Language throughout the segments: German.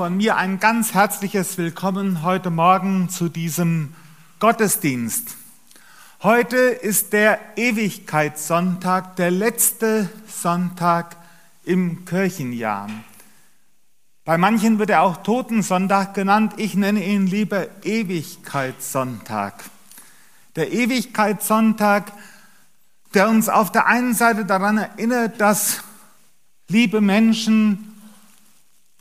von mir ein ganz herzliches Willkommen heute Morgen zu diesem Gottesdienst. Heute ist der Ewigkeitssonntag, der letzte Sonntag im Kirchenjahr. Bei manchen wird er auch Totensonntag genannt. Ich nenne ihn lieber Ewigkeitssonntag. Der Ewigkeitssonntag, der uns auf der einen Seite daran erinnert, dass liebe Menschen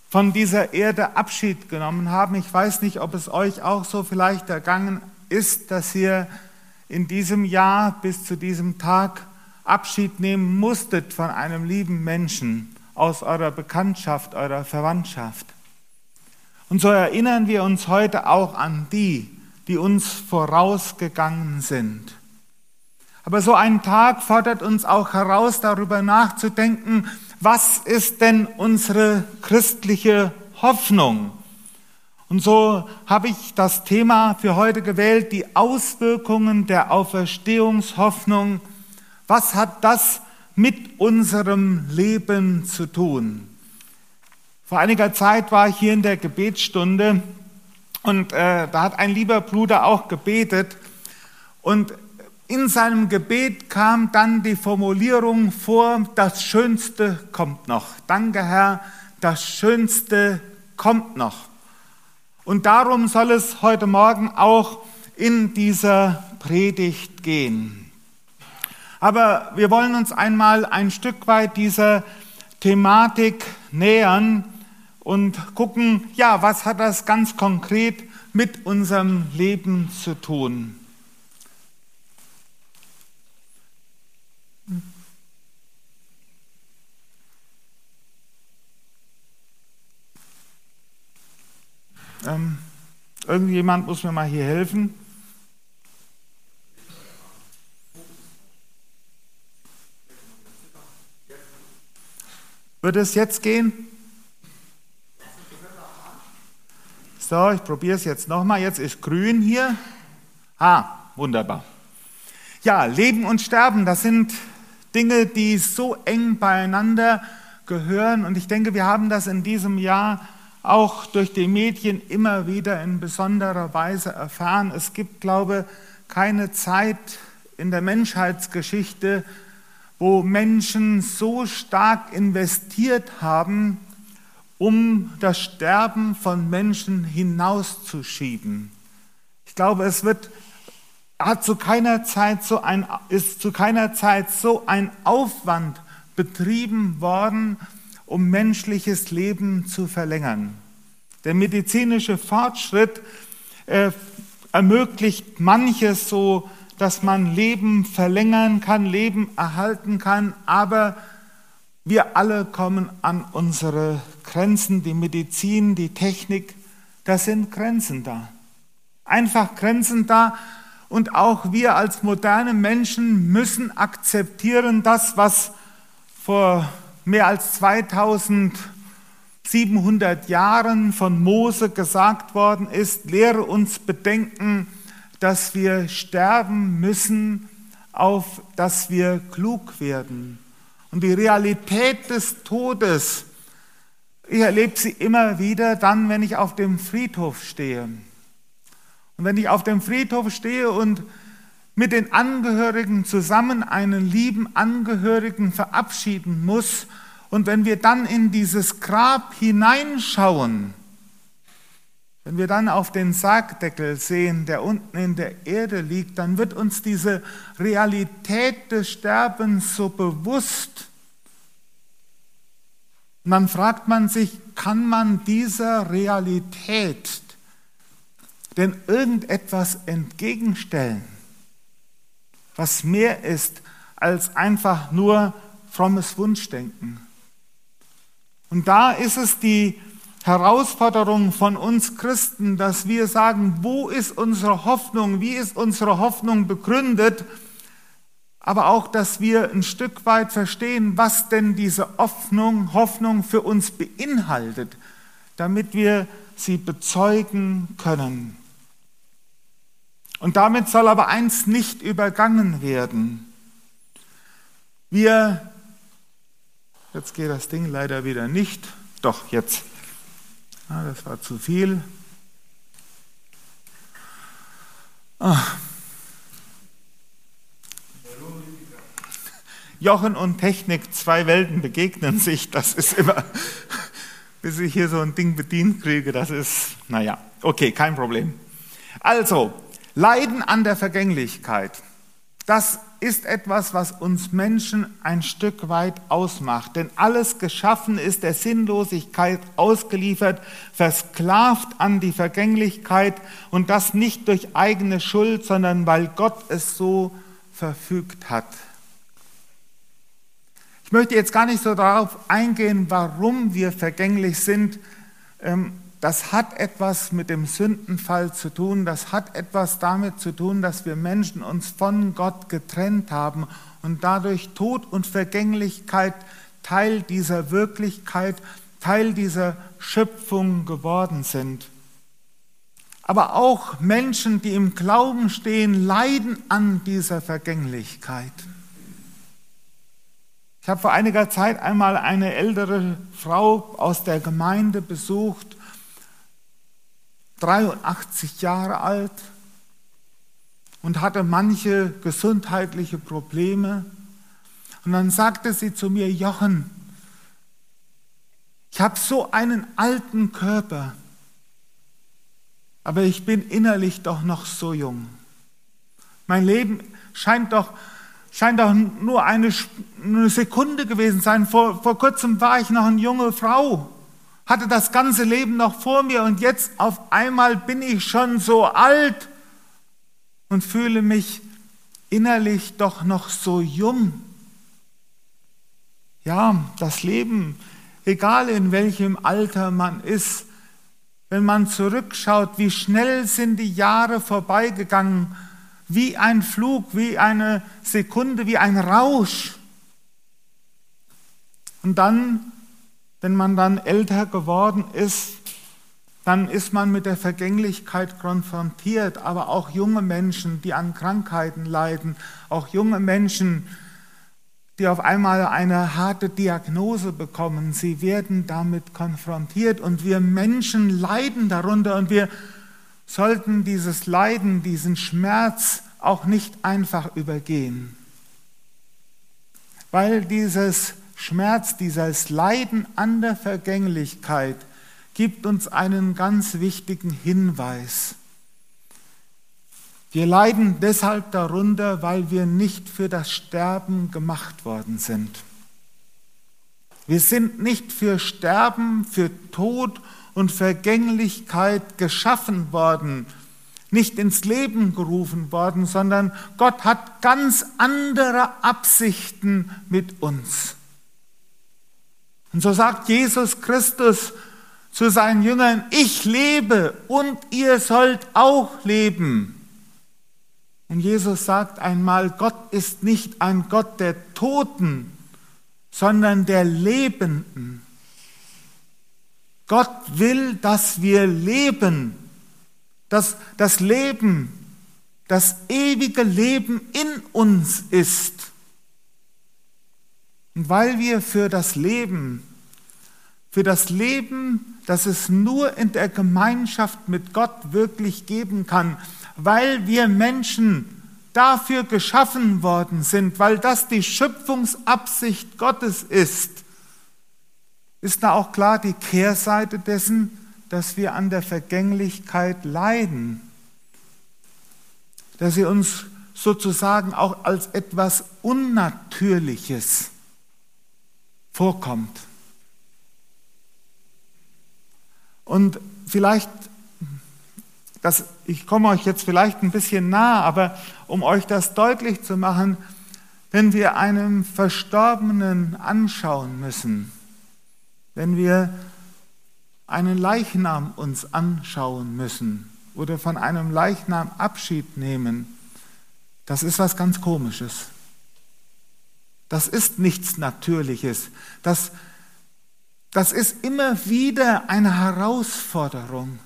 von dieser Erde Abschied genommen haben. Ich weiß nicht, ob es euch auch so vielleicht ergangen ist, dass ihr in diesem Jahr bis zu diesem Tag Abschied nehmen musstet von einem lieben Menschen aus eurer Bekanntschaft, eurer Verwandtschaft. Und so erinnern wir uns heute auch an die, die uns vorausgegangen sind. Aber so ein Tag fordert uns auch heraus, darüber nachzudenken, was ist denn unsere christliche Hoffnung? Und so habe ich das Thema für heute gewählt, die Auswirkungen der Auferstehungshoffnung. Was hat das mit unserem Leben zu tun? Vor einiger Zeit war ich hier in der Gebetsstunde und äh, da hat ein lieber Bruder auch gebetet und in seinem Gebet kam dann die Formulierung vor, das Schönste kommt noch. Danke Herr, das Schönste kommt noch. Und darum soll es heute Morgen auch in dieser Predigt gehen. Aber wir wollen uns einmal ein Stück weit dieser Thematik nähern und gucken, ja, was hat das ganz konkret mit unserem Leben zu tun? Ähm, irgendjemand muss mir mal hier helfen. Wird es jetzt gehen? So, ich probiere es jetzt nochmal. Jetzt ist grün hier. Ah, wunderbar. Ja, Leben und Sterben, das sind Dinge, die so eng beieinander gehören. Und ich denke, wir haben das in diesem Jahr auch durch die Medien immer wieder in besonderer Weise erfahren. Es gibt, glaube ich, keine Zeit in der Menschheitsgeschichte, wo Menschen so stark investiert haben, um das Sterben von Menschen hinauszuschieben. Ich glaube, es wird, hat zu keiner Zeit so ein, ist zu keiner Zeit so ein Aufwand betrieben worden, um menschliches Leben zu verlängern. Der medizinische Fortschritt äh, ermöglicht manches so, dass man Leben verlängern kann, Leben erhalten kann, aber wir alle kommen an unsere Grenzen, die Medizin, die Technik, da sind Grenzen da. Einfach Grenzen da. Und auch wir als moderne Menschen müssen akzeptieren, das, was vor mehr als 2700 Jahren von Mose gesagt worden ist, lehre uns bedenken, dass wir sterben müssen, auf dass wir klug werden. Und die Realität des Todes, ich erlebe sie immer wieder dann, wenn ich auf dem Friedhof stehe. Und wenn ich auf dem Friedhof stehe und mit den Angehörigen zusammen einen lieben Angehörigen verabschieden muss. Und wenn wir dann in dieses Grab hineinschauen, wenn wir dann auf den Sargdeckel sehen, der unten in der Erde liegt, dann wird uns diese Realität des Sterbens so bewusst. Und dann fragt man sich, kann man dieser Realität denn irgendetwas entgegenstellen? Was mehr ist als einfach nur frommes Wunschdenken. Und da ist es die Herausforderung von uns Christen, dass wir sagen, wo ist unsere Hoffnung, wie ist unsere Hoffnung begründet, aber auch, dass wir ein Stück weit verstehen, was denn diese Hoffnung, Hoffnung für uns beinhaltet, damit wir sie bezeugen können. Und damit soll aber eins nicht übergangen werden. Wir, jetzt geht das Ding leider wieder nicht, doch jetzt. Ja, das war zu viel. Ach. Jochen und Technik, zwei Welten begegnen sich. Das ist immer, bis ich hier so ein Ding bedient kriege, das ist, naja, okay, kein Problem. Also, Leiden an der Vergänglichkeit, das ist etwas, was uns Menschen ein Stück weit ausmacht. Denn alles geschaffen ist der Sinnlosigkeit ausgeliefert, versklavt an die Vergänglichkeit und das nicht durch eigene Schuld, sondern weil Gott es so verfügt hat. Ich möchte jetzt gar nicht so darauf eingehen, warum wir vergänglich sind. Das hat etwas mit dem Sündenfall zu tun. Das hat etwas damit zu tun, dass wir Menschen uns von Gott getrennt haben und dadurch Tod und Vergänglichkeit Teil dieser Wirklichkeit, Teil dieser Schöpfung geworden sind. Aber auch Menschen, die im Glauben stehen, leiden an dieser Vergänglichkeit. Ich habe vor einiger Zeit einmal eine ältere Frau aus der Gemeinde besucht, 83 Jahre alt und hatte manche gesundheitliche Probleme. Und dann sagte sie zu mir, Jochen, ich habe so einen alten Körper, aber ich bin innerlich doch noch so jung. Mein Leben scheint doch scheint doch nur eine, eine Sekunde gewesen sein. Vor, vor kurzem war ich noch eine junge Frau, hatte das ganze Leben noch vor mir und jetzt auf einmal bin ich schon so alt und fühle mich innerlich doch noch so jung. Ja, das Leben, egal in welchem Alter man ist, wenn man zurückschaut, wie schnell sind die Jahre vorbeigegangen, wie ein Flug, wie eine Sekunde, wie ein Rausch. Und dann, wenn man dann älter geworden ist, dann ist man mit der Vergänglichkeit konfrontiert, aber auch junge Menschen, die an Krankheiten leiden, auch junge Menschen, die auf einmal eine harte Diagnose bekommen, sie werden damit konfrontiert und wir Menschen leiden darunter und wir sollten dieses Leiden, diesen Schmerz auch nicht einfach übergehen. Weil dieses Schmerz, dieses Leiden an der Vergänglichkeit gibt uns einen ganz wichtigen Hinweis. Wir leiden deshalb darunter, weil wir nicht für das Sterben gemacht worden sind. Wir sind nicht für Sterben, für Tod und Vergänglichkeit geschaffen worden, nicht ins Leben gerufen worden, sondern Gott hat ganz andere Absichten mit uns. Und so sagt Jesus Christus zu seinen Jüngern, ich lebe und ihr sollt auch leben. Und Jesus sagt einmal, Gott ist nicht ein Gott der Toten, sondern der Lebenden. Gott will, dass wir leben, dass das Leben, das ewige Leben in uns ist. Und weil wir für das Leben, für das Leben, das es nur in der Gemeinschaft mit Gott wirklich geben kann, weil wir Menschen dafür geschaffen worden sind, weil das die Schöpfungsabsicht Gottes ist, ist da auch klar die Kehrseite dessen, dass wir an der Vergänglichkeit leiden, dass sie uns sozusagen auch als etwas Unnatürliches vorkommt. Und vielleicht, das, ich komme euch jetzt vielleicht ein bisschen nah, aber um euch das deutlich zu machen, wenn wir einem Verstorbenen anschauen müssen, wenn wir einen Leichnam uns anschauen müssen oder von einem Leichnam Abschied nehmen, das ist was ganz Komisches. Das ist nichts Natürliches. Das, das ist immer wieder eine Herausforderung.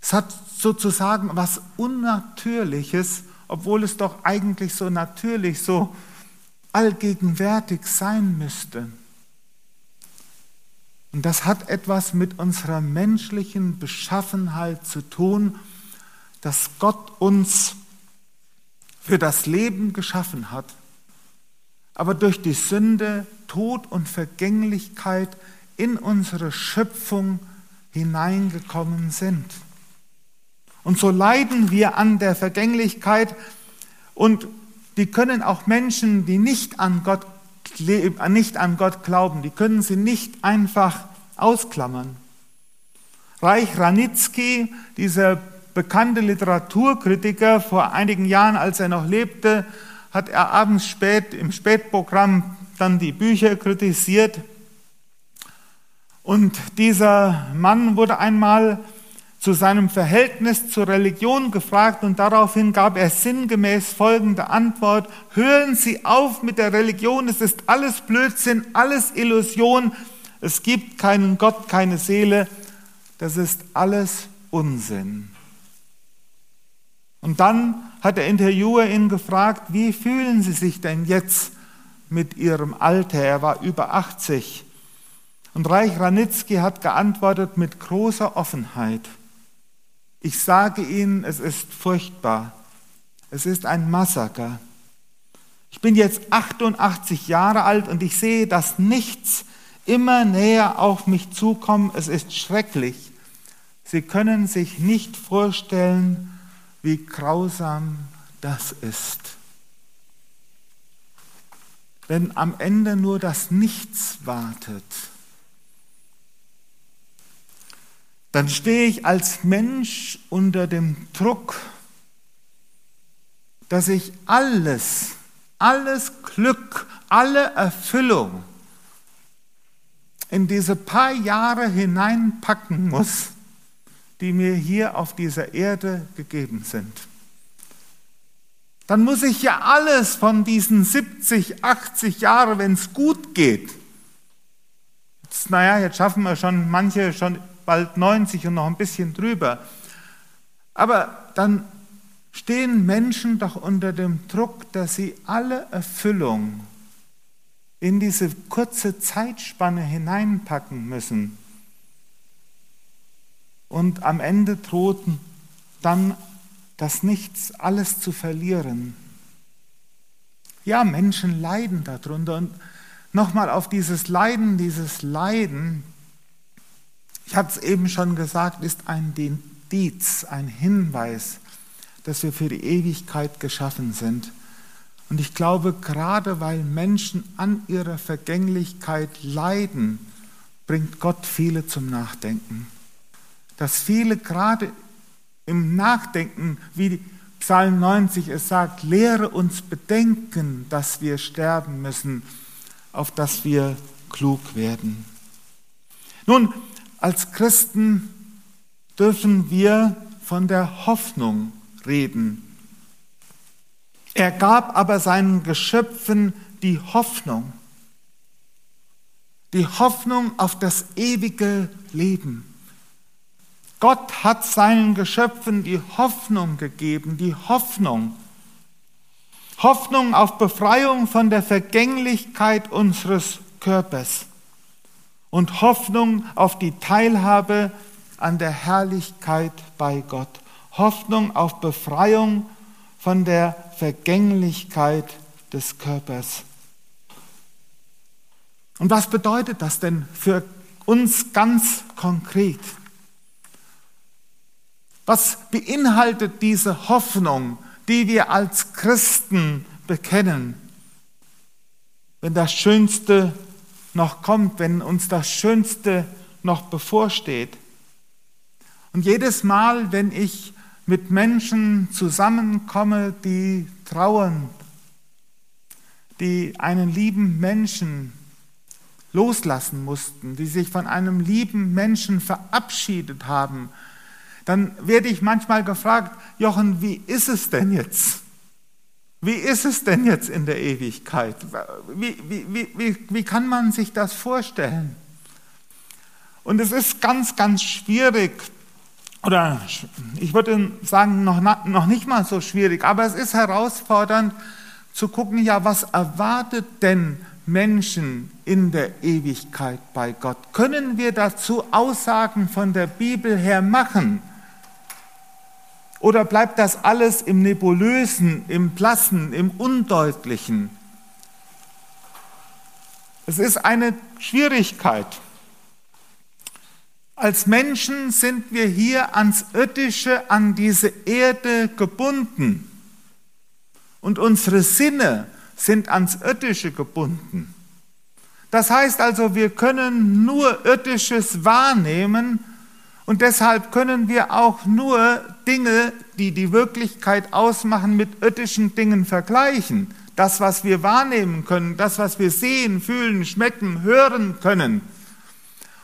Es hat sozusagen was Unnatürliches, obwohl es doch eigentlich so natürlich, so allgegenwärtig sein müsste. Und das hat etwas mit unserer menschlichen Beschaffenheit zu tun, dass Gott uns für das Leben geschaffen hat, aber durch die Sünde Tod und Vergänglichkeit in unsere Schöpfung hineingekommen sind. Und so leiden wir an der Vergänglichkeit und die können auch Menschen, die nicht an Gott, nicht an Gott glauben, die können sie nicht einfach ausklammern. Reich Ranitzky, dieser bekannte Literaturkritiker, vor einigen Jahren, als er noch lebte, hat er abends spät im Spätprogramm dann die Bücher kritisiert. Und dieser Mann wurde einmal zu seinem Verhältnis zur Religion gefragt und daraufhin gab er sinngemäß folgende Antwort, hören Sie auf mit der Religion, es ist alles Blödsinn, alles Illusion, es gibt keinen Gott, keine Seele, das ist alles Unsinn. Und dann hat der Interviewer ihn gefragt, wie fühlen Sie sich denn jetzt mit Ihrem Alter? Er war über 80. Und Reich Ranitzky hat geantwortet mit großer Offenheit. Ich sage Ihnen, es ist furchtbar. Es ist ein Massaker. Ich bin jetzt 88 Jahre alt und ich sehe, dass nichts immer näher auf mich zukommt. Es ist schrecklich. Sie können sich nicht vorstellen, wie grausam das ist. Wenn am Ende nur das Nichts wartet, dann stehe ich als Mensch unter dem Druck, dass ich alles, alles Glück, alle Erfüllung in diese paar Jahre hineinpacken muss, die mir hier auf dieser Erde gegeben sind. Dann muss ich ja alles von diesen 70, 80 Jahren, wenn es gut geht, jetzt, naja, jetzt schaffen wir schon manche schon bald 90 und noch ein bisschen drüber. Aber dann stehen Menschen doch unter dem Druck, dass sie alle Erfüllung in diese kurze Zeitspanne hineinpacken müssen. Und am Ende drohten dann das Nichts, alles zu verlieren. Ja, Menschen leiden darunter. Und nochmal auf dieses Leiden, dieses Leiden, ich habe es eben schon gesagt, ist ein Indiz, ein Hinweis, dass wir für die Ewigkeit geschaffen sind. Und ich glaube, gerade weil Menschen an ihrer Vergänglichkeit leiden, bringt Gott viele zum Nachdenken. Dass viele gerade im Nachdenken, wie Psalm 90 es sagt, lehre uns bedenken, dass wir sterben müssen, auf dass wir klug werden. Nun, als Christen dürfen wir von der Hoffnung reden. Er gab aber seinen Geschöpfen die Hoffnung, die Hoffnung auf das ewige Leben. Gott hat seinen Geschöpfen die Hoffnung gegeben, die Hoffnung. Hoffnung auf Befreiung von der Vergänglichkeit unseres Körpers und Hoffnung auf die Teilhabe an der Herrlichkeit bei Gott. Hoffnung auf Befreiung von der Vergänglichkeit des Körpers. Und was bedeutet das denn für uns ganz konkret? Was beinhaltet diese Hoffnung, die wir als Christen bekennen, wenn das Schönste noch kommt, wenn uns das Schönste noch bevorsteht. Und jedes Mal, wenn ich mit Menschen zusammenkomme, die trauern, die einen lieben Menschen loslassen mussten, die sich von einem lieben Menschen verabschiedet haben, dann werde ich manchmal gefragt, Jochen, wie ist es denn jetzt? Wie ist es denn jetzt in der Ewigkeit? Wie, wie, wie, wie kann man sich das vorstellen? Und es ist ganz, ganz schwierig, oder ich würde sagen, noch, noch nicht mal so schwierig, aber es ist herausfordernd zu gucken, ja, was erwartet denn Menschen in der Ewigkeit bei Gott? Können wir dazu Aussagen von der Bibel her machen? Oder bleibt das alles im Nebulösen, im Blassen, im Undeutlichen? Es ist eine Schwierigkeit. Als Menschen sind wir hier ans Irdische, an diese Erde gebunden. Und unsere Sinne sind ans Irdische gebunden. Das heißt also, wir können nur Irdisches wahrnehmen und deshalb können wir auch nur Dinge, die die Wirklichkeit ausmachen, mit irdischen Dingen vergleichen. Das, was wir wahrnehmen können, das, was wir sehen, fühlen, schmecken, hören können.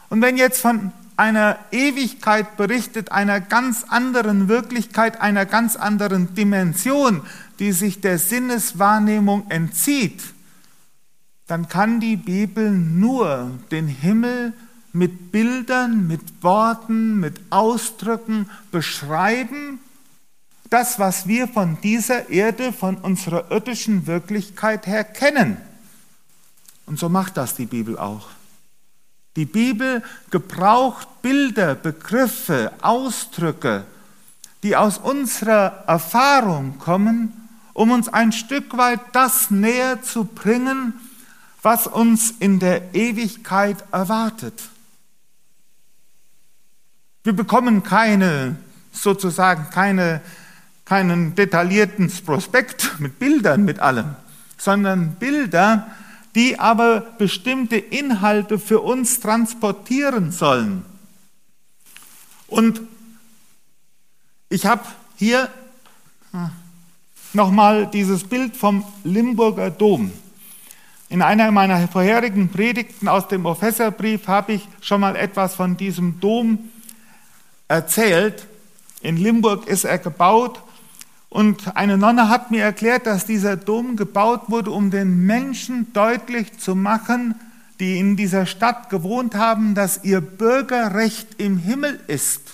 Und wenn jetzt von einer Ewigkeit berichtet, einer ganz anderen Wirklichkeit, einer ganz anderen Dimension, die sich der Sinneswahrnehmung entzieht, dann kann die Bibel nur den Himmel mit Bildern, mit Worten, mit Ausdrücken beschreiben, das, was wir von dieser Erde, von unserer irdischen Wirklichkeit her kennen. Und so macht das die Bibel auch. Die Bibel gebraucht Bilder, Begriffe, Ausdrücke, die aus unserer Erfahrung kommen, um uns ein Stück weit das näher zu bringen, was uns in der Ewigkeit erwartet. Wir bekommen keine, sozusagen keine, keinen detaillierten Prospekt mit Bildern, mit allem, sondern Bilder, die aber bestimmte Inhalte für uns transportieren sollen. Und ich habe hier hm, nochmal dieses Bild vom Limburger Dom. In einer meiner vorherigen Predigten aus dem Professorbrief habe ich schon mal etwas von diesem Dom erzählt. In Limburg ist er gebaut und eine Nonne hat mir erklärt, dass dieser Dom gebaut wurde, um den Menschen deutlich zu machen, die in dieser Stadt gewohnt haben, dass ihr Bürgerrecht im Himmel ist.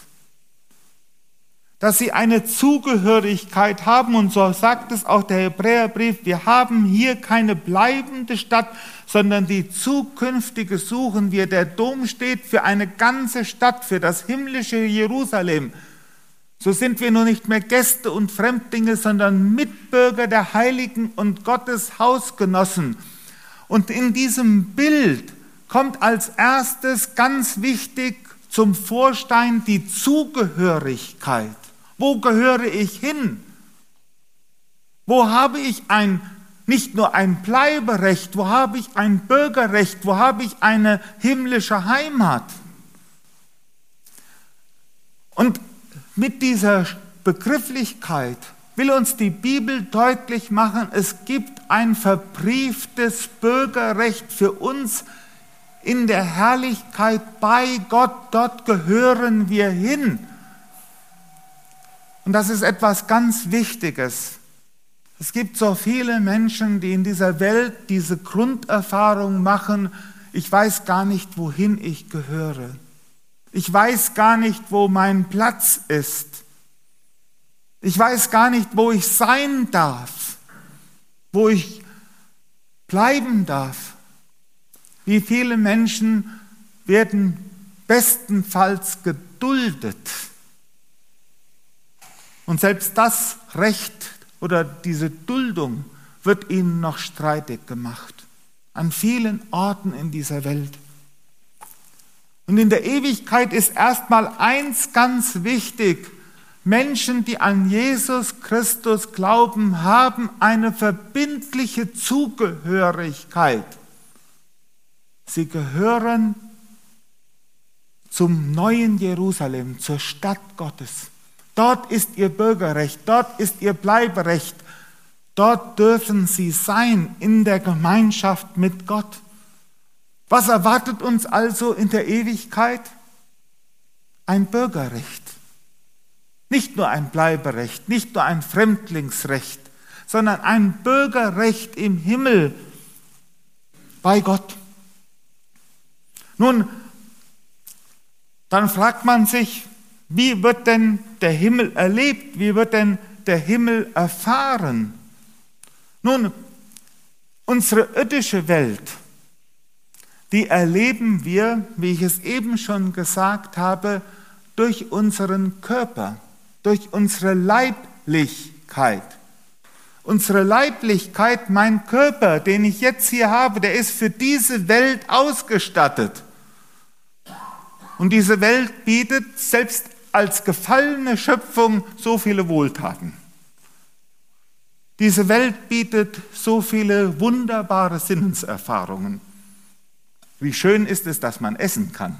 Dass sie eine Zugehörigkeit haben und so sagt es auch der Hebräerbrief, wir haben hier keine bleibende Stadt, sondern die zukünftige suchen wir. Der Dom steht für eine ganze Stadt, für das himmlische Jerusalem. So sind wir nun nicht mehr Gäste und Fremdlinge, sondern Mitbürger der Heiligen und Gottes Hausgenossen. Und in diesem Bild kommt als erstes ganz wichtig zum Vorstein die Zugehörigkeit. Wo gehöre ich hin? Wo habe ich ein nicht nur ein Bleiberecht, wo habe ich ein Bürgerrecht, wo habe ich eine himmlische Heimat. Und mit dieser Begrifflichkeit will uns die Bibel deutlich machen, es gibt ein verbrieftes Bürgerrecht für uns in der Herrlichkeit bei Gott. Dort gehören wir hin. Und das ist etwas ganz Wichtiges. Es gibt so viele Menschen, die in dieser Welt diese Grunderfahrung machen, ich weiß gar nicht, wohin ich gehöre. Ich weiß gar nicht, wo mein Platz ist. Ich weiß gar nicht, wo ich sein darf, wo ich bleiben darf. Wie viele Menschen werden bestenfalls geduldet. Und selbst das Recht oder diese Duldung wird ihnen noch streitig gemacht. An vielen Orten in dieser Welt. Und in der Ewigkeit ist erstmal eins ganz wichtig. Menschen, die an Jesus Christus glauben, haben eine verbindliche Zugehörigkeit. Sie gehören zum neuen Jerusalem, zur Stadt Gottes. Dort ist ihr Bürgerrecht, dort ist ihr Bleiberecht, dort dürfen sie sein in der Gemeinschaft mit Gott. Was erwartet uns also in der Ewigkeit? Ein Bürgerrecht. Nicht nur ein Bleiberecht, nicht nur ein Fremdlingsrecht, sondern ein Bürgerrecht im Himmel bei Gott. Nun, dann fragt man sich, wie wird denn der Himmel erlebt? Wie wird denn der Himmel erfahren? Nun, Unsere irdische Welt, die erleben wir, wie ich es eben schon gesagt habe, durch unseren Körper, durch unsere Leiblichkeit. Unsere Leiblichkeit, mein Körper, den ich jetzt hier habe, der ist für diese Welt ausgestattet. Und diese Welt bietet selbst als gefallene Schöpfung so viele Wohltaten. Diese Welt bietet so viele wunderbare Sinneserfahrungen. Wie schön ist es, dass man essen kann.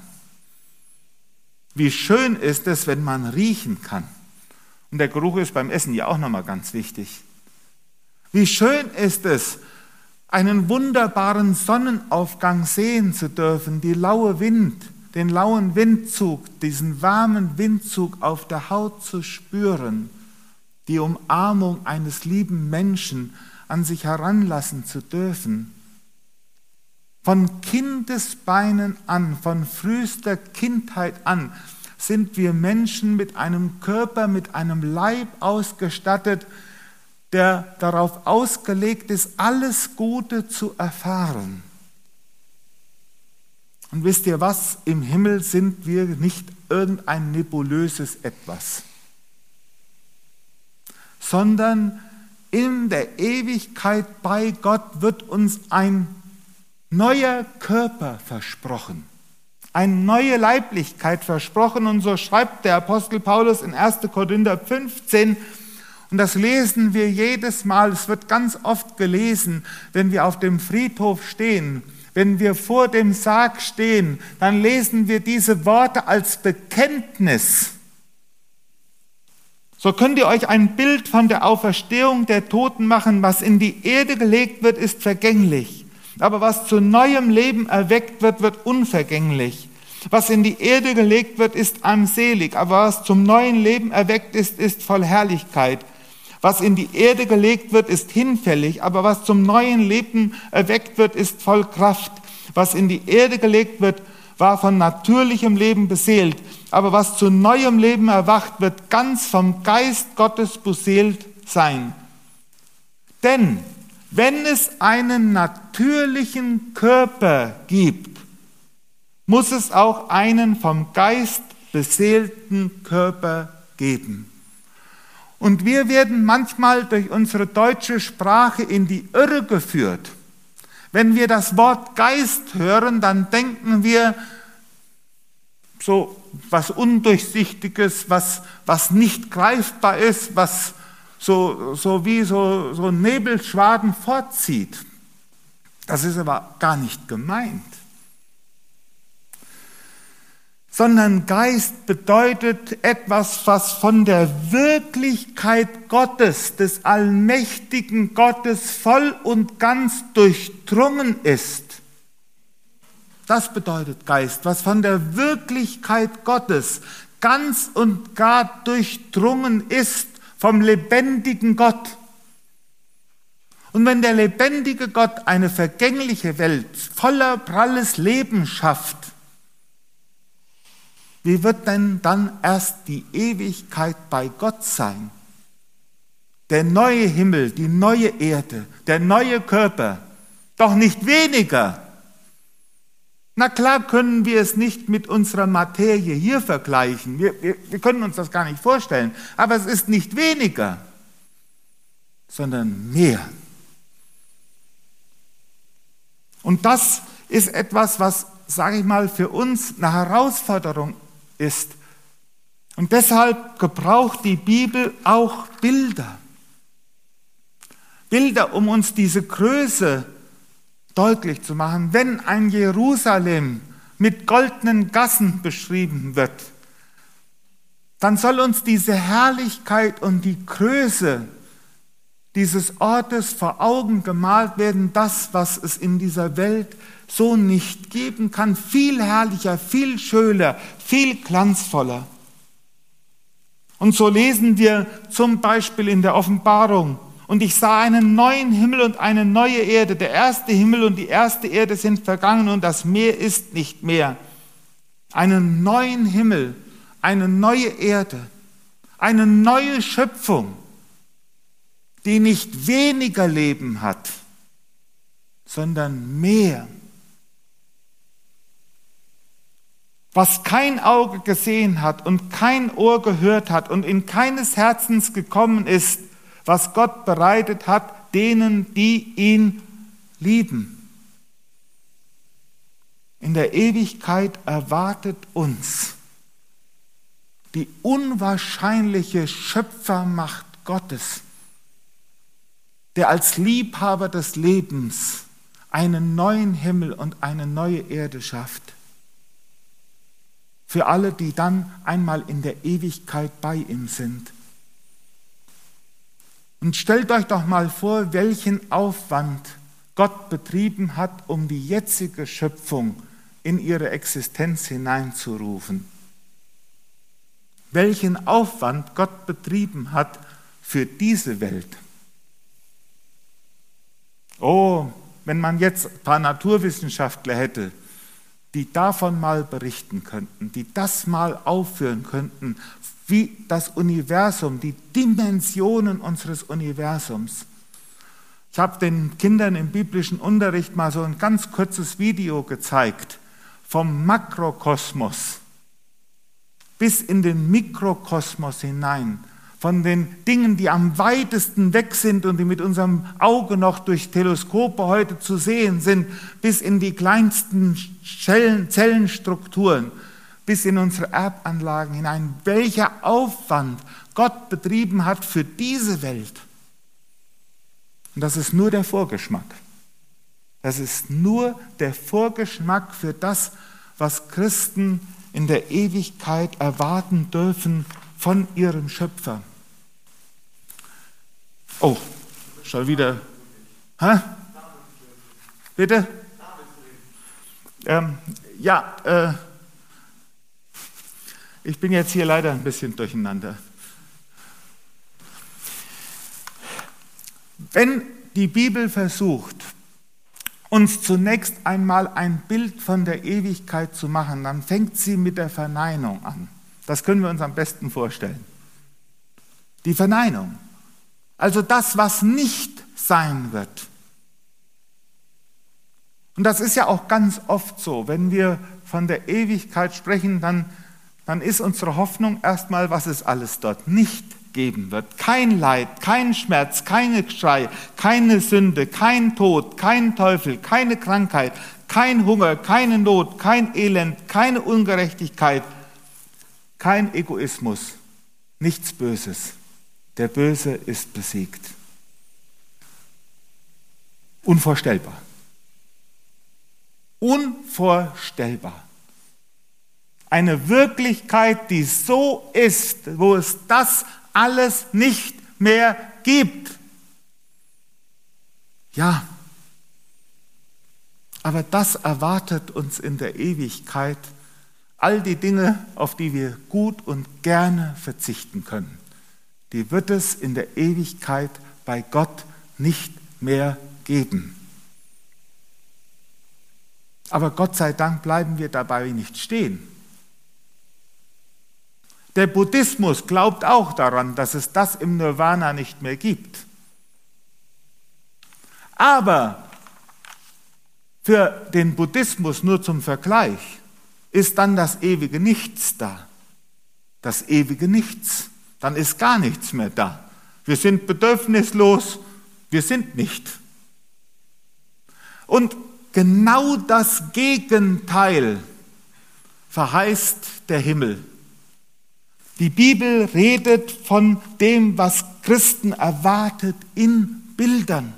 Wie schön ist es, wenn man riechen kann. Und der Geruch ist beim Essen ja auch nochmal ganz wichtig. Wie schön ist es, einen wunderbaren Sonnenaufgang sehen zu dürfen, die laue Wind, den lauen Windzug, diesen warmen Windzug auf der Haut zu spüren, die Umarmung eines lieben Menschen an sich heranlassen zu dürfen. Von Kindesbeinen an, von frühester Kindheit an, sind wir Menschen mit einem Körper, mit einem Leib ausgestattet, der darauf ausgelegt ist, alles Gute zu erfahren. Und wisst ihr was? Im Himmel sind wir nicht irgendein nebulöses Etwas, sondern in der Ewigkeit bei Gott wird uns ein neuer Körper versprochen, eine neue Leiblichkeit versprochen. Und so schreibt der Apostel Paulus in 1. Korinther 15, und das lesen wir jedes Mal, es wird ganz oft gelesen, wenn wir auf dem Friedhof stehen wenn wir vor dem Sarg stehen, dann lesen wir diese Worte als Bekenntnis. So könnt ihr euch ein Bild von der Auferstehung der Toten machen. Was in die Erde gelegt wird, ist vergänglich. Aber was zu neuem Leben erweckt wird, wird unvergänglich. Was in die Erde gelegt wird, ist armselig. Aber was zum neuen Leben erweckt ist, ist voll Herrlichkeit. Was in die Erde gelegt wird, ist hinfällig, aber was zum neuen Leben erweckt wird, ist voll Kraft. Was in die Erde gelegt wird, war von natürlichem Leben beseelt, aber was zu neuem Leben erwacht, wird ganz vom Geist Gottes beseelt sein. Denn wenn es einen natürlichen Körper gibt, muss es auch einen vom Geist beseelten Körper geben. Und wir werden manchmal durch unsere deutsche Sprache in die Irre geführt. Wenn wir das Wort Geist hören, dann denken wir so was Undurchsichtiges, was, was nicht greifbar ist, was so, so wie so, so Nebelschwaden vorzieht. Das ist aber gar nicht gemeint sondern Geist bedeutet etwas, was von der Wirklichkeit Gottes, des allmächtigen Gottes voll und ganz durchdrungen ist. Das bedeutet Geist, was von der Wirklichkeit Gottes ganz und gar durchdrungen ist vom lebendigen Gott. Und wenn der lebendige Gott eine vergängliche Welt voller pralles Leben schafft, wie wird denn dann erst die Ewigkeit bei Gott sein? Der neue Himmel, die neue Erde, der neue Körper, doch nicht weniger. Na klar können wir es nicht mit unserer Materie hier vergleichen. Wir, wir, wir können uns das gar nicht vorstellen. Aber es ist nicht weniger, sondern mehr. Und das ist etwas, was, sage ich mal, für uns eine Herausforderung ist. Und deshalb gebraucht die Bibel auch Bilder. Bilder, um uns diese Größe deutlich zu machen. Wenn ein Jerusalem mit goldenen Gassen beschrieben wird, dann soll uns diese Herrlichkeit und die Größe dieses Ortes vor Augen gemalt werden, das, was es in dieser Welt so nicht geben kann. Viel herrlicher, viel schöner, viel glanzvoller. Und so lesen wir zum Beispiel in der Offenbarung, und ich sah einen neuen Himmel und eine neue Erde. Der erste Himmel und die erste Erde sind vergangen und das Meer ist nicht mehr. Einen neuen Himmel, eine neue Erde, eine neue Schöpfung, die nicht weniger Leben hat, sondern mehr. Was kein Auge gesehen hat und kein Ohr gehört hat und in keines Herzens gekommen ist, was Gott bereitet hat, denen, die ihn lieben. In der Ewigkeit erwartet uns die unwahrscheinliche Schöpfermacht Gottes, der als Liebhaber des Lebens einen neuen Himmel und eine neue Erde schafft. Für alle, die dann einmal in der Ewigkeit bei ihm sind. Und stellt euch doch mal vor, welchen Aufwand Gott betrieben hat, um die jetzige Schöpfung in ihre Existenz hineinzurufen. Welchen Aufwand Gott betrieben hat für diese Welt. Oh, wenn man jetzt ein paar Naturwissenschaftler hätte, die davon mal berichten könnten, die das mal aufführen könnten, wie das Universum, die Dimensionen unseres Universums. Ich habe den Kindern im biblischen Unterricht mal so ein ganz kurzes Video gezeigt vom Makrokosmos bis in den Mikrokosmos hinein, von den Dingen, die am weitesten weg sind und die mit unserem Auge noch durch Teleskope heute zu sehen sind, bis in die kleinsten Zellenstrukturen, bis in unsere Erbanlagen hinein, welcher Aufwand Gott betrieben hat für diese Welt. Und das ist nur der Vorgeschmack. Das ist nur der Vorgeschmack für das, was Christen in der Ewigkeit erwarten dürfen von ihrem Schöpfer. Oh, schon wieder. Hä? Bitte? Ähm, ja, äh, ich bin jetzt hier leider ein bisschen durcheinander. Wenn die Bibel versucht, uns zunächst einmal ein Bild von der Ewigkeit zu machen, dann fängt sie mit der Verneinung an. Das können wir uns am besten vorstellen. Die Verneinung. Also das, was nicht sein wird. Und das ist ja auch ganz oft so, wenn wir von der Ewigkeit sprechen, dann, dann ist unsere Hoffnung erstmal, was es alles dort nicht geben wird. Kein Leid, kein Schmerz, keine Geschrei, keine Sünde, kein Tod, kein Teufel, keine Krankheit, kein Hunger, keine Not, kein Elend, keine Ungerechtigkeit, kein Egoismus, nichts Böses. Der Böse ist besiegt. Unvorstellbar. Unvorstellbar. Eine Wirklichkeit, die so ist, wo es das alles nicht mehr gibt. Ja, aber das erwartet uns in der Ewigkeit all die Dinge, auf die wir gut und gerne verzichten können. Die wird es in der Ewigkeit bei Gott nicht mehr geben. Aber Gott sei Dank bleiben wir dabei nicht stehen. Der Buddhismus glaubt auch daran, dass es das im Nirvana nicht mehr gibt. Aber für den Buddhismus nur zum Vergleich ist dann das ewige Nichts da. Das ewige Nichts. Dann ist gar nichts mehr da. Wir sind bedürfnislos, wir sind nicht. Und genau das Gegenteil verheißt der Himmel. Die Bibel redet von dem, was Christen erwartet in Bildern.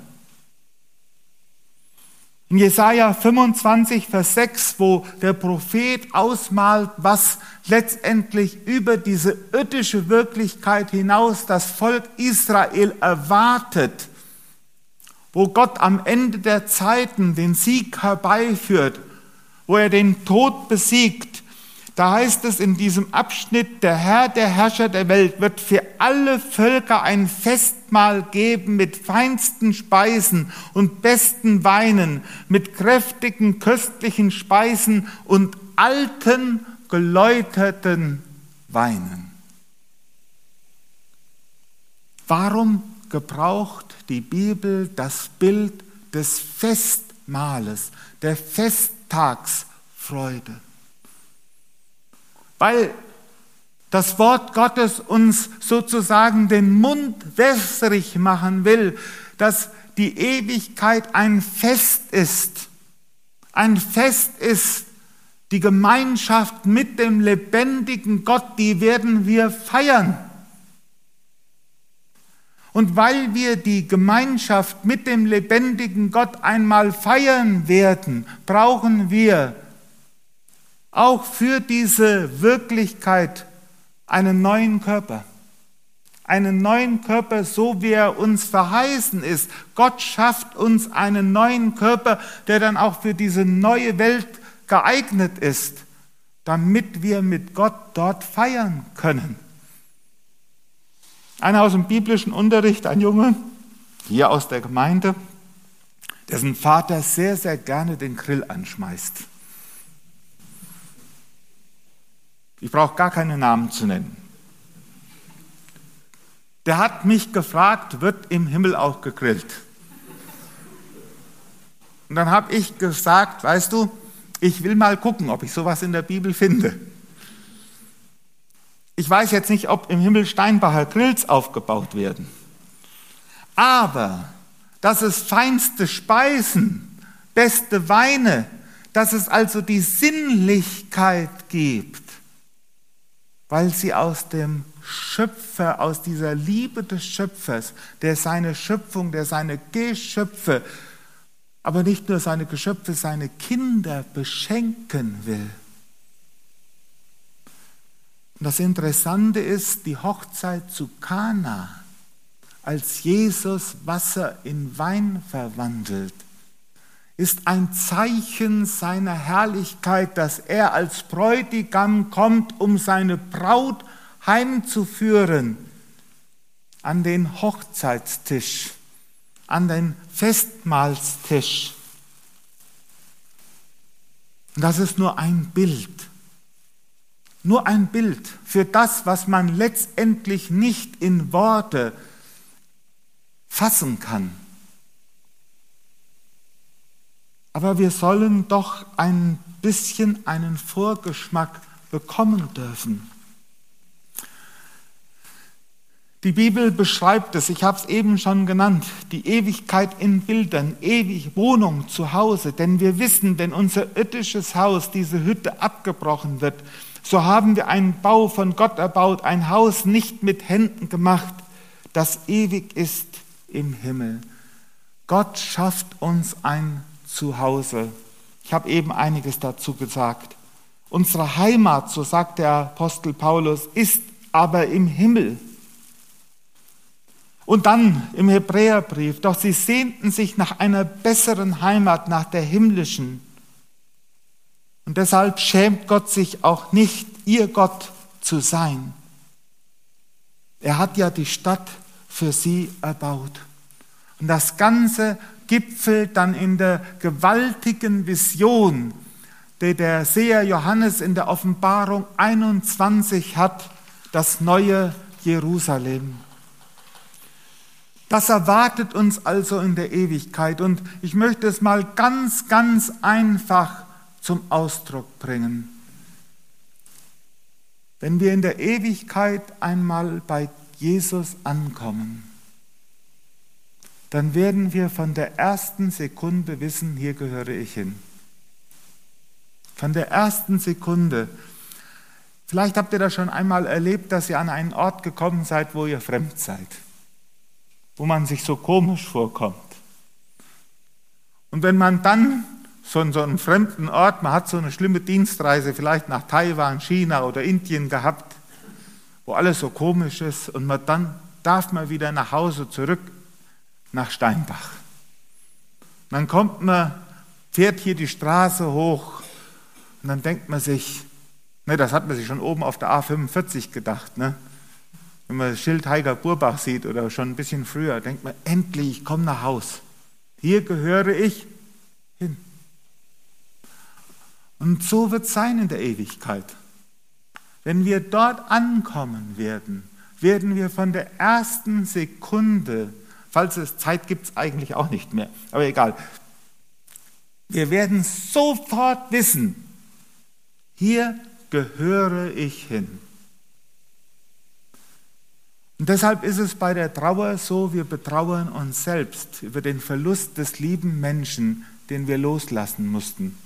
In Jesaja 25, Vers 6, wo der Prophet ausmalt, was letztendlich über diese irdische Wirklichkeit hinaus das Volk Israel erwartet, wo Gott am Ende der Zeiten den Sieg herbeiführt, wo er den Tod besiegt, da heißt es in diesem Abschnitt, der Herr, der Herrscher der Welt wird für alle Völker ein Festmahl geben mit feinsten Speisen und besten Weinen, mit kräftigen, köstlichen Speisen und alten, geläuterten Weinen. Warum gebraucht die Bibel das Bild des? Festmahles, der Festtagsfreude. Weil das Wort Gottes uns sozusagen den Mund wässrig machen will, dass die Ewigkeit ein Fest ist. Ein Fest ist die Gemeinschaft mit dem lebendigen Gott, die werden wir feiern. Und weil wir die Gemeinschaft mit dem lebendigen Gott einmal feiern werden, brauchen wir auch für diese Wirklichkeit einen neuen Körper. Einen neuen Körper, so wie er uns verheißen ist. Gott schafft uns einen neuen Körper, der dann auch für diese neue Welt geeignet ist, damit wir mit Gott dort feiern können. Einer aus dem biblischen Unterricht, ein Junge, hier aus der Gemeinde, dessen Vater sehr, sehr gerne den Grill anschmeißt. Ich brauche gar keine Namen zu nennen. Der hat mich gefragt, wird im Himmel auch gegrillt? Und dann habe ich gesagt, weißt du, ich will mal gucken, ob ich sowas in der Bibel finde. Ich weiß jetzt nicht, ob im Himmel Steinbacher Grills aufgebaut werden. Aber, dass es feinste Speisen, beste Weine, dass es also die Sinnlichkeit gibt, weil sie aus dem Schöpfer, aus dieser Liebe des Schöpfers, der seine Schöpfung, der seine Geschöpfe, aber nicht nur seine Geschöpfe, seine Kinder beschenken will. Und das Interessante ist, die Hochzeit zu Kana, als Jesus Wasser in Wein verwandelt, ist ein Zeichen seiner Herrlichkeit, dass er als Bräutigam kommt, um seine Braut heimzuführen an den Hochzeitstisch, an den Festmahlstisch. Das ist nur ein Bild nur ein Bild für das, was man letztendlich nicht in Worte fassen kann. Aber wir sollen doch ein bisschen einen Vorgeschmack bekommen dürfen. Die Bibel beschreibt es, ich habe es eben schon genannt, die Ewigkeit in Bildern, ewig Wohnung zu Hause. Denn wir wissen, wenn unser irdisches Haus, diese Hütte abgebrochen wird, so haben wir einen Bau von Gott erbaut, ein Haus nicht mit Händen gemacht, das ewig ist im Himmel. Gott schafft uns ein Zuhause. Ich habe eben einiges dazu gesagt. Unsere Heimat, so sagt der Apostel Paulus, ist aber im Himmel. Und dann im Hebräerbrief, doch sie sehnten sich nach einer besseren Heimat, nach der himmlischen. Und deshalb schämt Gott sich auch nicht, ihr Gott zu sein. Er hat ja die Stadt für sie erbaut. Und das Ganze gipfelt dann in der gewaltigen Vision, die der Seher Johannes in der Offenbarung 21 hat, das neue Jerusalem. Das erwartet uns also in der Ewigkeit. Und ich möchte es mal ganz, ganz einfach zum Ausdruck bringen. Wenn wir in der Ewigkeit einmal bei Jesus ankommen, dann werden wir von der ersten Sekunde wissen, hier gehöre ich hin. Von der ersten Sekunde. Vielleicht habt ihr das schon einmal erlebt, dass ihr an einen Ort gekommen seid, wo ihr fremd seid, wo man sich so komisch vorkommt. Und wenn man dann so in so einem fremden Ort, man hat so eine schlimme Dienstreise vielleicht nach Taiwan, China oder Indien gehabt, wo alles so komisch ist und man dann darf man wieder nach Hause zurück nach Steinbach. dann kommt man, fährt hier die Straße hoch und dann denkt man sich, ne, das hat man sich schon oben auf der A45 gedacht, ne? wenn man das Schild Heiger Burbach sieht oder schon ein bisschen früher, denkt man, endlich, ich komme nach Haus. Hier gehöre ich hin. Und so wird es sein in der Ewigkeit. Wenn wir dort ankommen werden, werden wir von der ersten Sekunde, falls es Zeit gibt, es eigentlich auch nicht mehr, aber egal, Wir werden sofort wissen, hier gehöre ich hin. Und deshalb ist es bei der Trauer so, wir betrauern uns selbst über den Verlust des lieben Menschen, den wir loslassen mussten.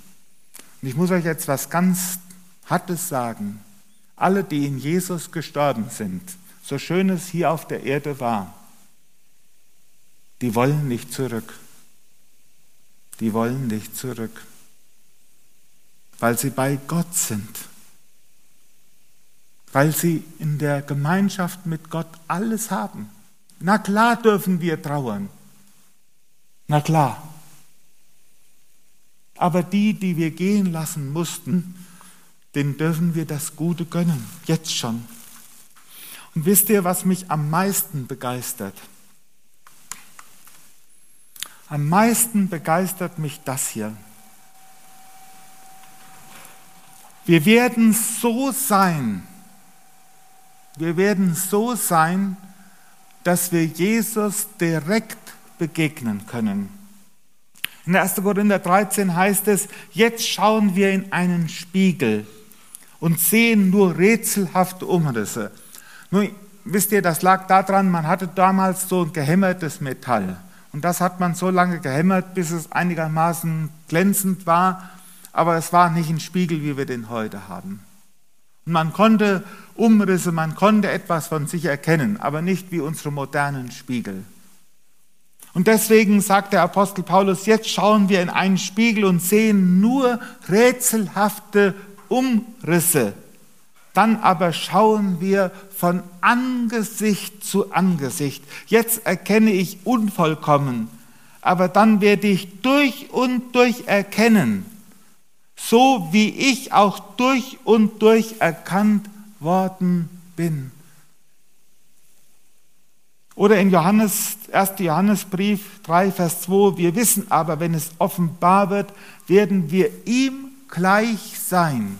Und ich muss euch jetzt was ganz Hartes sagen. Alle, die in Jesus gestorben sind, so schön es hier auf der Erde war, die wollen nicht zurück. Die wollen nicht zurück, weil sie bei Gott sind, weil sie in der Gemeinschaft mit Gott alles haben. Na klar dürfen wir trauern. Na klar. Aber die, die wir gehen lassen mussten, denen dürfen wir das Gute gönnen, jetzt schon. Und wisst ihr, was mich am meisten begeistert? Am meisten begeistert mich das hier. Wir werden so sein, wir werden so sein, dass wir Jesus direkt begegnen können. In 1. Korinther 13 heißt es, jetzt schauen wir in einen Spiegel und sehen nur rätselhafte Umrisse. Nun, wisst ihr, das lag daran, man hatte damals so ein gehämmertes Metall. Und das hat man so lange gehämmert, bis es einigermaßen glänzend war, aber es war nicht ein Spiegel, wie wir den heute haben. Und man konnte Umrisse, man konnte etwas von sich erkennen, aber nicht wie unsere modernen Spiegel. Und deswegen sagt der Apostel Paulus, jetzt schauen wir in einen Spiegel und sehen nur rätselhafte Umrisse. Dann aber schauen wir von Angesicht zu Angesicht. Jetzt erkenne ich unvollkommen, aber dann werde ich durch und durch erkennen, so wie ich auch durch und durch erkannt worden bin. Oder in Johannes, 1. Johannesbrief 3, Vers 2, wir wissen aber, wenn es offenbar wird, werden wir ihm gleich sein.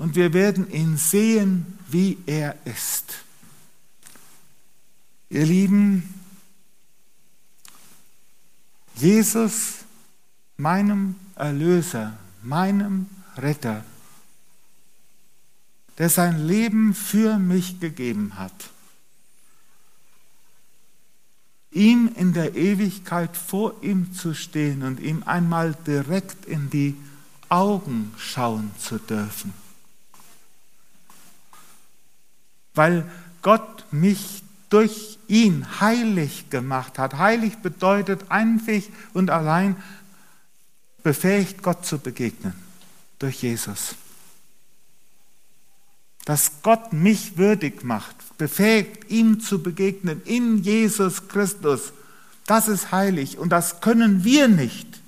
Und wir werden ihn sehen, wie er ist. Ihr Lieben, Jesus, meinem Erlöser, meinem Retter, der sein Leben für mich gegeben hat, ihm in der Ewigkeit vor ihm zu stehen und ihm einmal direkt in die Augen schauen zu dürfen. Weil Gott mich durch ihn heilig gemacht hat. Heilig bedeutet einzig und allein befähigt, Gott zu begegnen durch Jesus dass Gott mich würdig macht, befähigt, ihm zu begegnen in Jesus Christus. Das ist heilig und das können wir nicht,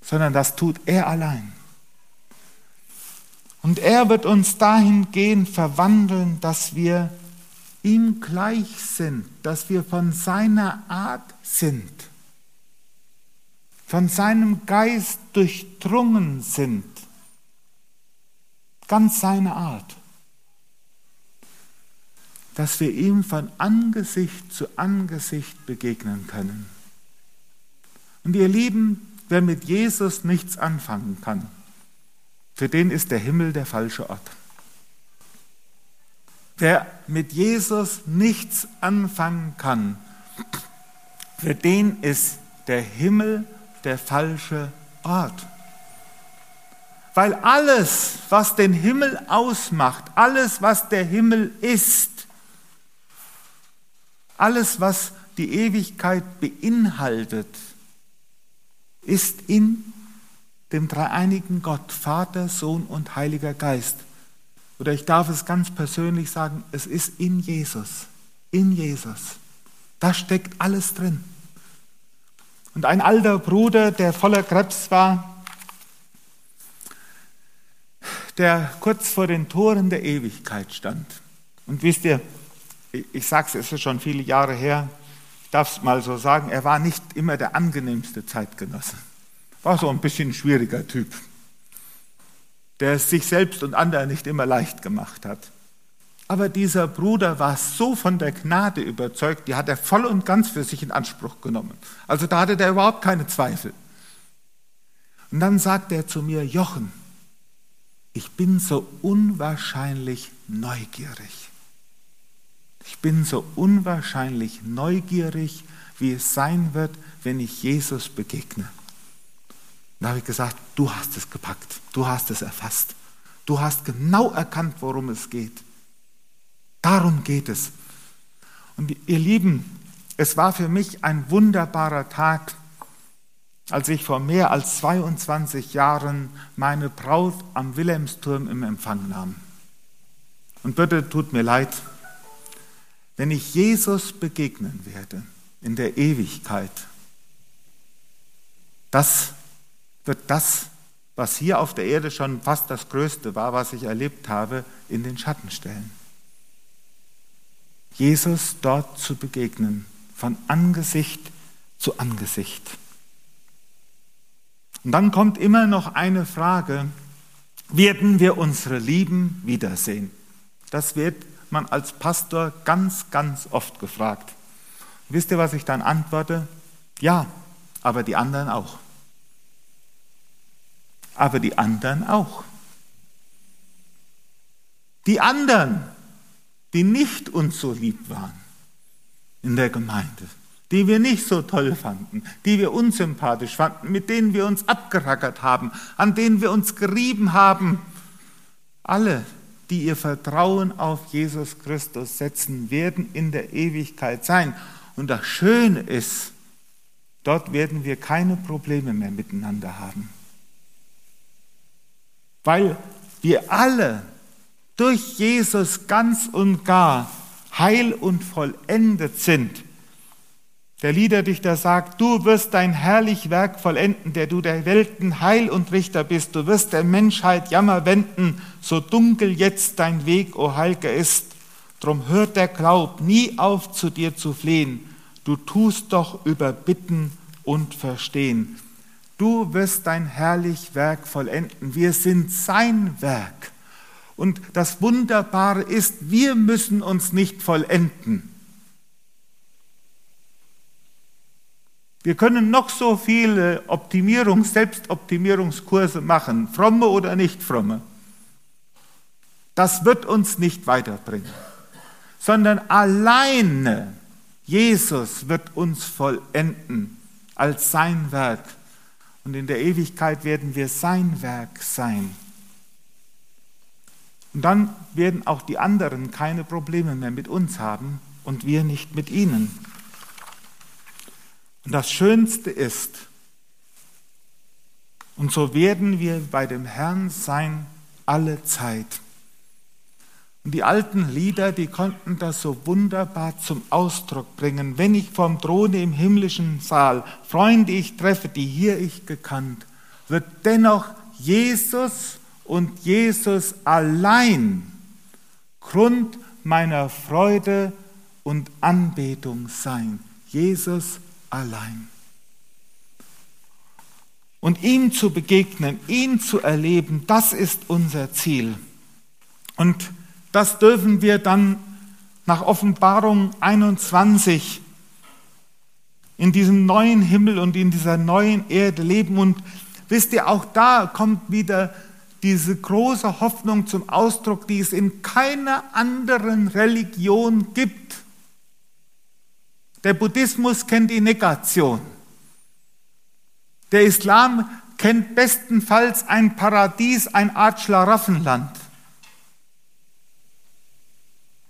sondern das tut er allein. Und er wird uns dahingehend verwandeln, dass wir ihm gleich sind, dass wir von seiner Art sind, von seinem Geist durchdrungen sind ganz seine Art, dass wir ihm von Angesicht zu Angesicht begegnen können. Und ihr Lieben, wer mit Jesus nichts anfangen kann, für den ist der Himmel der falsche Ort. Wer mit Jesus nichts anfangen kann, für den ist der Himmel der falsche Ort. Weil alles, was den Himmel ausmacht, alles, was der Himmel ist, alles, was die Ewigkeit beinhaltet, ist in dem dreieinigen Gott, Vater, Sohn und Heiliger Geist. Oder ich darf es ganz persönlich sagen, es ist in Jesus, in Jesus. Da steckt alles drin. Und ein alter Bruder, der voller Krebs war, der kurz vor den Toren der Ewigkeit stand. Und wisst ihr, ich sage es, es ist schon viele Jahre her, ich darf es mal so sagen, er war nicht immer der angenehmste Zeitgenosse. War so ein bisschen ein schwieriger Typ, der es sich selbst und anderen nicht immer leicht gemacht hat. Aber dieser Bruder war so von der Gnade überzeugt, die hat er voll und ganz für sich in Anspruch genommen. Also da hatte er überhaupt keine Zweifel. Und dann sagt er zu mir, Jochen, ich bin so unwahrscheinlich neugierig. Ich bin so unwahrscheinlich neugierig, wie es sein wird, wenn ich Jesus begegne. Da habe ich gesagt, du hast es gepackt, du hast es erfasst, du hast genau erkannt, worum es geht. Darum geht es. Und ihr Lieben, es war für mich ein wunderbarer Tag, als ich vor mehr als 22 Jahren meine Braut am Wilhelmsturm im Empfang nahm. Und bitte tut mir leid, wenn ich Jesus begegnen werde in der Ewigkeit, das wird das, was hier auf der Erde schon fast das Größte war, was ich erlebt habe, in den Schatten stellen. Jesus dort zu begegnen, von Angesicht zu Angesicht. Und dann kommt immer noch eine Frage, werden wir unsere Lieben wiedersehen? Das wird man als Pastor ganz, ganz oft gefragt. Wisst ihr, was ich dann antworte? Ja, aber die anderen auch. Aber die anderen auch. Die anderen, die nicht uns so lieb waren in der Gemeinde, die wir nicht so toll fanden, die wir unsympathisch fanden, mit denen wir uns abgerackert haben, an denen wir uns gerieben haben, alle, die ihr Vertrauen auf Jesus Christus setzen, werden in der Ewigkeit sein. Und das Schöne ist, dort werden wir keine Probleme mehr miteinander haben. Weil wir alle durch Jesus ganz und gar heil und vollendet sind. Der Liederdichter sagt, du wirst dein herrlich Werk vollenden, der du der Welten Heil und Richter bist. Du wirst der Menschheit Jammer wenden, so dunkel jetzt dein Weg, o Heilger, ist. Drum hört der Glaub nie auf, zu dir zu flehen. Du tust doch über Bitten und Verstehen. Du wirst dein herrlich Werk vollenden. Wir sind sein Werk. Und das Wunderbare ist, wir müssen uns nicht vollenden. Wir können noch so viele Optimierungs-, Selbstoptimierungskurse machen, fromme oder nicht fromme. Das wird uns nicht weiterbringen, sondern alleine Jesus wird uns vollenden als sein Werk. Und in der Ewigkeit werden wir sein Werk sein. Und dann werden auch die anderen keine Probleme mehr mit uns haben und wir nicht mit ihnen. Und das Schönste ist, und so werden wir bei dem Herrn sein alle Zeit. Und die alten Lieder, die konnten das so wunderbar zum Ausdruck bringen. Wenn ich vom Throne im himmlischen Saal Freunde ich treffe, die hier ich gekannt, wird dennoch Jesus und Jesus allein Grund meiner Freude und Anbetung sein. Jesus allein. Und ihm zu begegnen, ihn zu erleben, das ist unser Ziel. Und das dürfen wir dann nach Offenbarung 21 in diesem neuen Himmel und in dieser neuen Erde leben. Und wisst ihr, auch da kommt wieder diese große Hoffnung zum Ausdruck, die es in keiner anderen Religion gibt. Der Buddhismus kennt die Negation. Der Islam kennt bestenfalls ein Paradies, eine Art Schlaraffenland.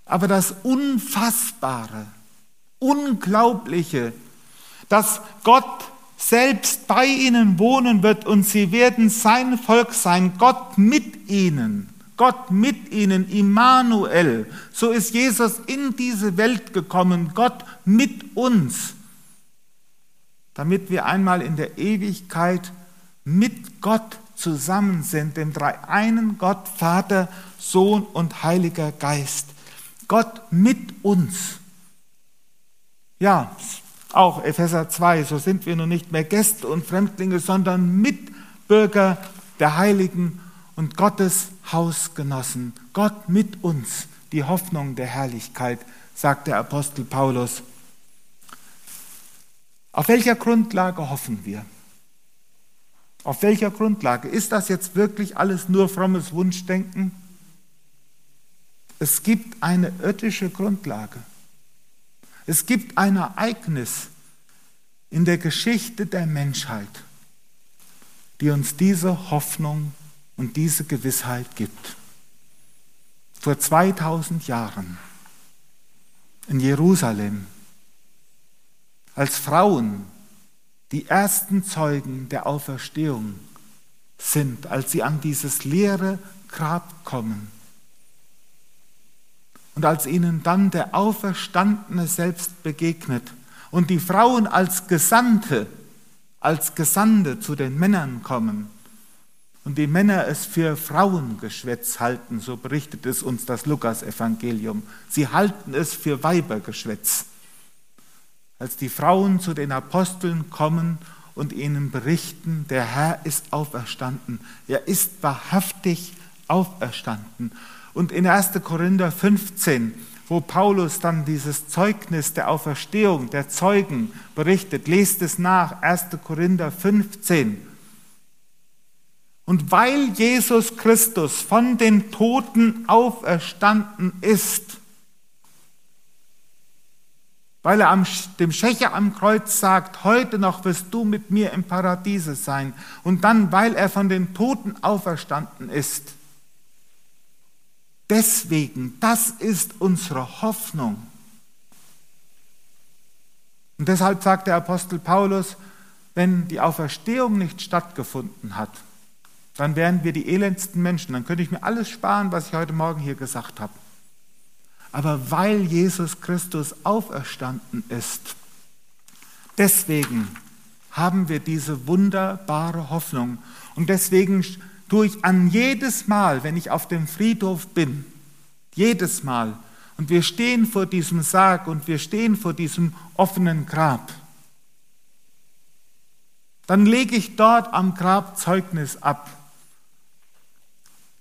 Aber das Unfassbare, Unglaubliche, dass Gott selbst bei ihnen wohnen wird und sie werden sein Volk sein, Gott mit ihnen. Gott mit ihnen, Immanuel. So ist Jesus in diese Welt gekommen, Gott mit uns, damit wir einmal in der Ewigkeit mit Gott zusammen sind, dem dreieinen Gott, Vater, Sohn und Heiliger Geist. Gott mit uns. Ja, auch Epheser 2, so sind wir nun nicht mehr Gäste und Fremdlinge, sondern Mitbürger der Heiligen und Gottes Hausgenossen, Gott mit uns, die Hoffnung der Herrlichkeit, sagt der Apostel Paulus. Auf welcher Grundlage hoffen wir? Auf welcher Grundlage? Ist das jetzt wirklich alles nur frommes Wunschdenken? Es gibt eine irdische Grundlage. Es gibt ein Ereignis in der Geschichte der Menschheit, die uns diese Hoffnung und diese Gewissheit gibt. Vor 2000 Jahren in Jerusalem, als Frauen die ersten Zeugen der Auferstehung sind, als sie an dieses leere Grab kommen. Und als ihnen dann der Auferstandene selbst begegnet und die Frauen als Gesandte, als Gesandte zu den Männern kommen und die Männer es für Frauengeschwätz halten, so berichtet es uns das Lukasevangelium. Sie halten es für Weibergeschwätz. Als die Frauen zu den Aposteln kommen und ihnen berichten, der Herr ist auferstanden. Er ist wahrhaftig auferstanden. Und in 1. Korinther 15, wo Paulus dann dieses Zeugnis der Auferstehung der Zeugen berichtet, lest es nach, 1. Korinther 15. Und weil Jesus Christus von den Toten auferstanden ist, weil er dem Schächer am Kreuz sagt, heute noch wirst du mit mir im Paradiese sein, und dann, weil er von den Toten auferstanden ist. Deswegen, das ist unsere Hoffnung. Und deshalb sagt der Apostel Paulus, wenn die Auferstehung nicht stattgefunden hat, dann wären wir die elendsten Menschen. Dann könnte ich mir alles sparen, was ich heute Morgen hier gesagt habe. Aber weil Jesus Christus auferstanden ist, deswegen haben wir diese wunderbare Hoffnung. Und deswegen tue ich an jedes Mal, wenn ich auf dem Friedhof bin, jedes Mal, und wir stehen vor diesem Sarg und wir stehen vor diesem offenen Grab, dann lege ich dort am Grab Zeugnis ab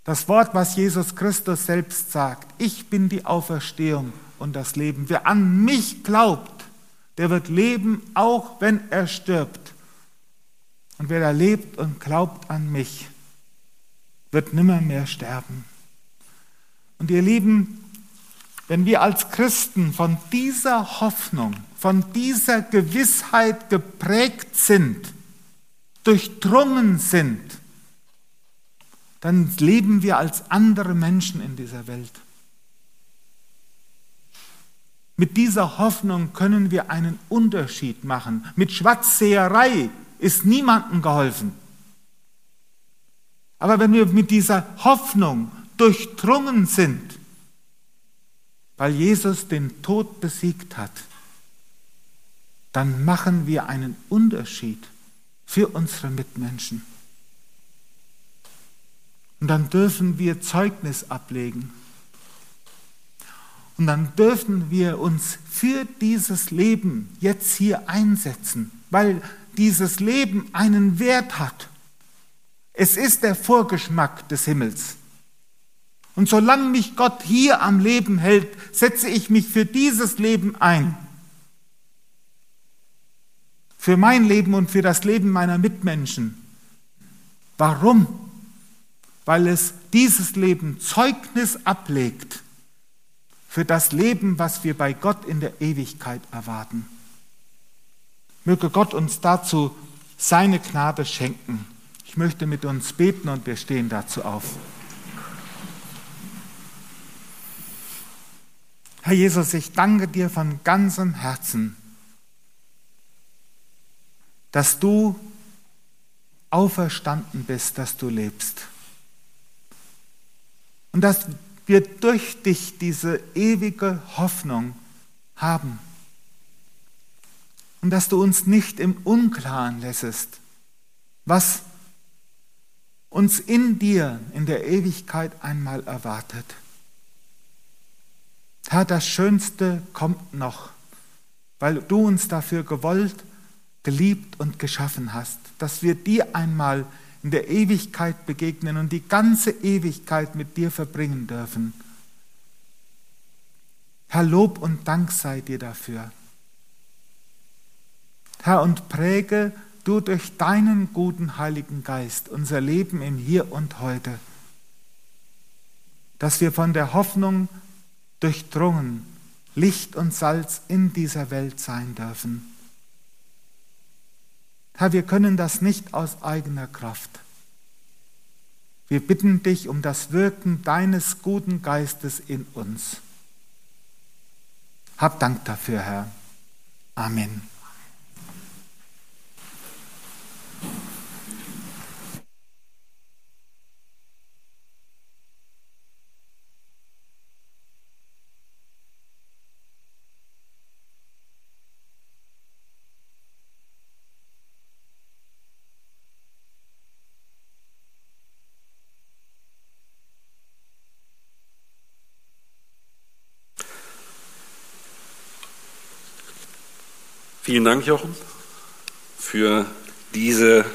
das Wort, was Jesus Christus selbst sagt, ich bin die Auferstehung und das Leben. Wer an mich glaubt, der wird leben, auch wenn er stirbt. Und wer da lebt und glaubt an mich, wird nimmer mehr sterben. Und ihr Lieben, wenn wir als Christen von dieser Hoffnung, von dieser Gewissheit geprägt sind, durchdrungen sind, dann leben wir als andere Menschen in dieser Welt. Mit dieser Hoffnung können wir einen Unterschied machen. Mit Schwarzseherei ist niemandem geholfen. Aber wenn wir mit dieser Hoffnung durchdrungen sind, weil Jesus den Tod besiegt hat, dann machen wir einen Unterschied für unsere Mitmenschen. Und dann dürfen wir Zeugnis ablegen. Und dann dürfen wir uns für dieses Leben jetzt hier einsetzen, weil dieses Leben einen Wert hat. Es ist der Vorgeschmack des Himmels. Und solange mich Gott hier am Leben hält, setze ich mich für dieses Leben ein. Für mein Leben und für das Leben meiner Mitmenschen. Warum? weil es dieses Leben Zeugnis ablegt für das Leben, was wir bei Gott in der Ewigkeit erwarten. Möge Gott uns dazu seine Gnade schenken. Ich möchte mit uns beten und wir stehen dazu auf. Herr Jesus, ich danke dir von ganzem Herzen, dass du auferstanden bist, dass du lebst. Und dass wir durch dich diese ewige Hoffnung haben. Und dass du uns nicht im Unklaren lässest, was uns in dir in der Ewigkeit einmal erwartet. Herr, das Schönste kommt noch, weil du uns dafür gewollt, geliebt und geschaffen hast, dass wir dir einmal in der Ewigkeit begegnen und die ganze Ewigkeit mit dir verbringen dürfen. Herr, Lob und Dank sei dir dafür. Herr, und präge du durch deinen guten Heiligen Geist unser Leben im Hier und heute, dass wir von der Hoffnung durchdrungen Licht und Salz in dieser Welt sein dürfen. Herr, wir können das nicht aus eigener Kraft. Wir bitten dich um das Wirken deines guten Geistes in uns. Hab Dank dafür, Herr. Amen. Vielen Dank, Jochen, für diese